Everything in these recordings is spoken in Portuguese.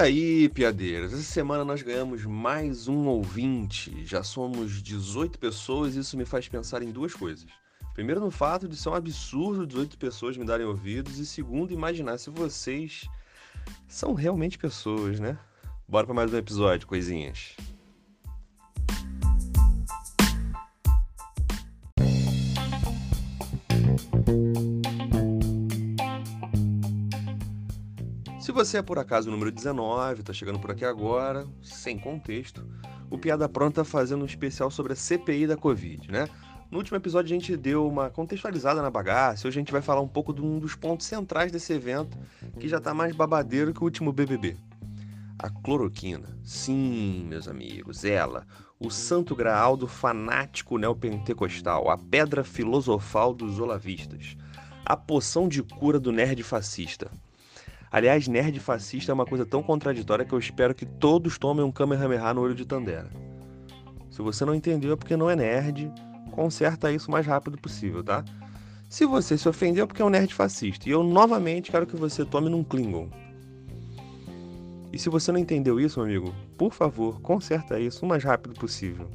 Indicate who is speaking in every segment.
Speaker 1: aí, piadeiras? Essa semana nós ganhamos mais um ouvinte. Já somos 18 pessoas e isso me faz pensar em duas coisas. Primeiro, no fato de ser um absurdo 18 pessoas me darem ouvidos, e segundo, imaginar se vocês são realmente pessoas, né? Bora para mais um episódio, coisinhas. Você é por acaso o número 19, tá chegando por aqui agora, sem contexto, o Piada Pronta fazendo um especial sobre a CPI da Covid, né? No último episódio a gente deu uma contextualizada na bagaça, hoje a gente vai falar um pouco de um dos pontos centrais desse evento, que já tá mais babadeiro que o último BBB. A cloroquina. Sim, meus amigos, ela, o santo graal do fanático neopentecostal, a pedra filosofal dos olavistas, a poção de cura do nerd fascista. Aliás, nerd fascista é uma coisa tão contraditória que eu espero que todos tomem um Kamehameha no olho de Tandera. Se você não entendeu é porque não é nerd, conserta isso o mais rápido possível, tá? Se você se ofendeu é porque é um nerd fascista. E eu novamente quero que você tome num Klingon. E se você não entendeu isso, meu amigo, por favor, conserta isso o mais rápido possível.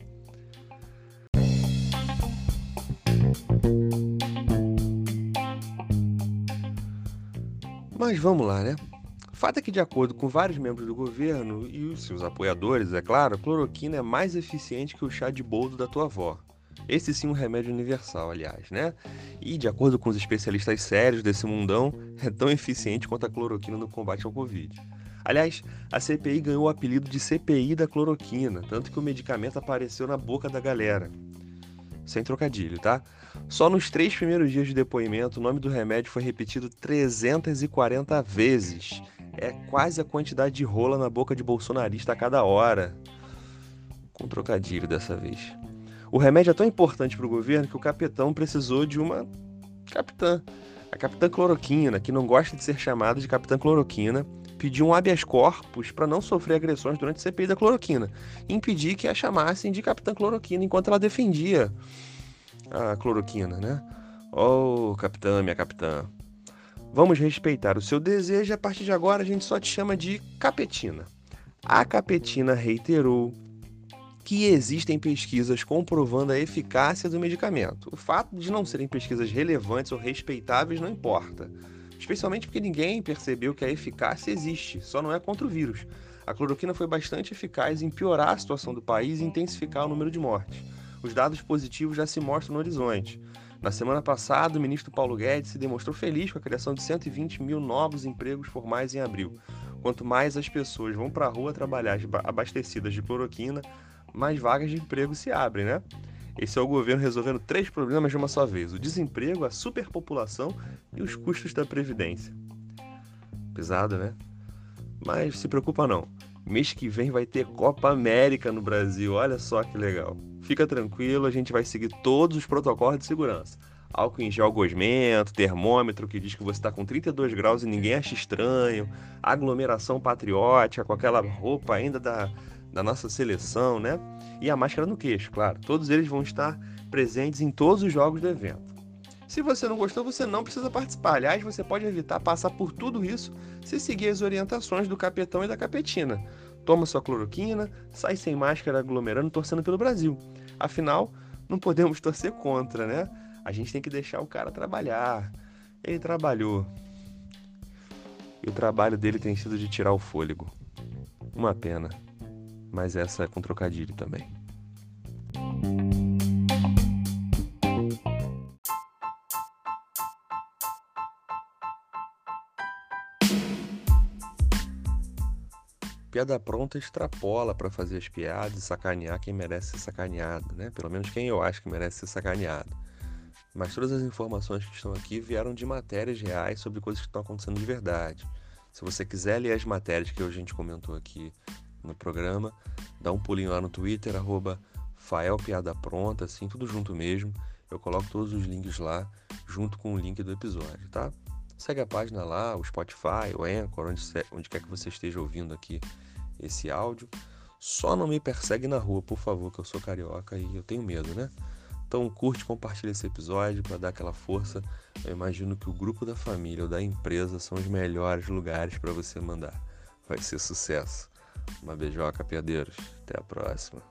Speaker 1: Mas vamos lá, né? Fato é que, de acordo com vários membros do governo e os seus apoiadores, é claro, a cloroquina é mais eficiente que o chá de boldo da tua avó. Esse sim é um remédio universal, aliás, né? E, de acordo com os especialistas sérios desse mundão, é tão eficiente quanto a cloroquina no combate ao Covid. Aliás, a CPI ganhou o apelido de CPI da cloroquina, tanto que o medicamento apareceu na boca da galera. Sem trocadilho, tá? Só nos três primeiros dias de depoimento, o nome do remédio foi repetido 340 vezes. É quase a quantidade de rola na boca de bolsonarista a cada hora. Com trocadilho dessa vez. O remédio é tão importante para o governo que o capitão precisou de uma capitã. A capitã Cloroquina, que não gosta de ser chamada de capitã Cloroquina, pediu um habeas corpus para não sofrer agressões durante a CPI da cloroquina impedir que a chamassem de capitã Cloroquina enquanto ela defendia a cloroquina, né? Oh, capitã, minha capitã. Vamos respeitar o seu desejo e a partir de agora a gente só te chama de Capetina. A Capetina reiterou que existem pesquisas comprovando a eficácia do medicamento. O fato de não serem pesquisas relevantes ou respeitáveis não importa, especialmente porque ninguém percebeu que a eficácia existe, só não é contra o vírus. A cloroquina foi bastante eficaz em piorar a situação do país e intensificar o número de mortes os dados positivos já se mostram no horizonte. Na semana passada, o ministro Paulo Guedes se demonstrou feliz com a criação de 120 mil novos empregos formais em abril. Quanto mais as pessoas vão para a rua trabalhar abastecidas de cloroquina, mais vagas de emprego se abrem, né? Esse é o governo resolvendo três problemas de uma só vez: o desemprego, a superpopulação e os custos da previdência. Pesado, né? Mas se preocupa não. Mês que vem vai ter Copa América no Brasil. Olha só que legal. Fica tranquilo, a gente vai seguir todos os protocolos de segurança. Álcool em gel gosmento, termômetro que diz que você está com 32 graus e ninguém acha estranho, aglomeração patriótica com aquela roupa ainda da, da nossa seleção, né? E a máscara no queixo, claro. Todos eles vão estar presentes em todos os jogos do evento. Se você não gostou, você não precisa participar. Aliás, você pode evitar passar por tudo isso se seguir as orientações do capetão e da capetina toma sua cloroquina, sai sem máscara aglomerando, torcendo pelo Brasil. Afinal, não podemos torcer contra, né? A gente tem que deixar o cara trabalhar. Ele trabalhou. E o trabalho dele tem sido de tirar o fôlego. Uma pena. Mas essa é com trocadilho também. piada pronta extrapola para fazer as piadas e sacanear quem merece ser sacaneado, né? Pelo menos quem eu acho que merece ser sacaneado. Mas todas as informações que estão aqui vieram de matérias reais sobre coisas que estão acontecendo de verdade. Se você quiser ler as matérias que a gente comentou aqui no programa, dá um pulinho lá no Twitter, arroba assim, tudo junto mesmo. Eu coloco todos os links lá, junto com o link do episódio, tá? Segue a página lá, o Spotify, o Anchor, onde, onde quer que você esteja ouvindo aqui esse áudio. Só não me persegue na rua, por favor, que eu sou carioca e eu tenho medo, né? Então curte, compartilha esse episódio para dar aquela força. Eu imagino que o grupo da família ou da empresa são os melhores lugares para você mandar. vai ser sucesso. Uma beijoca, piadeiros. Até a próxima.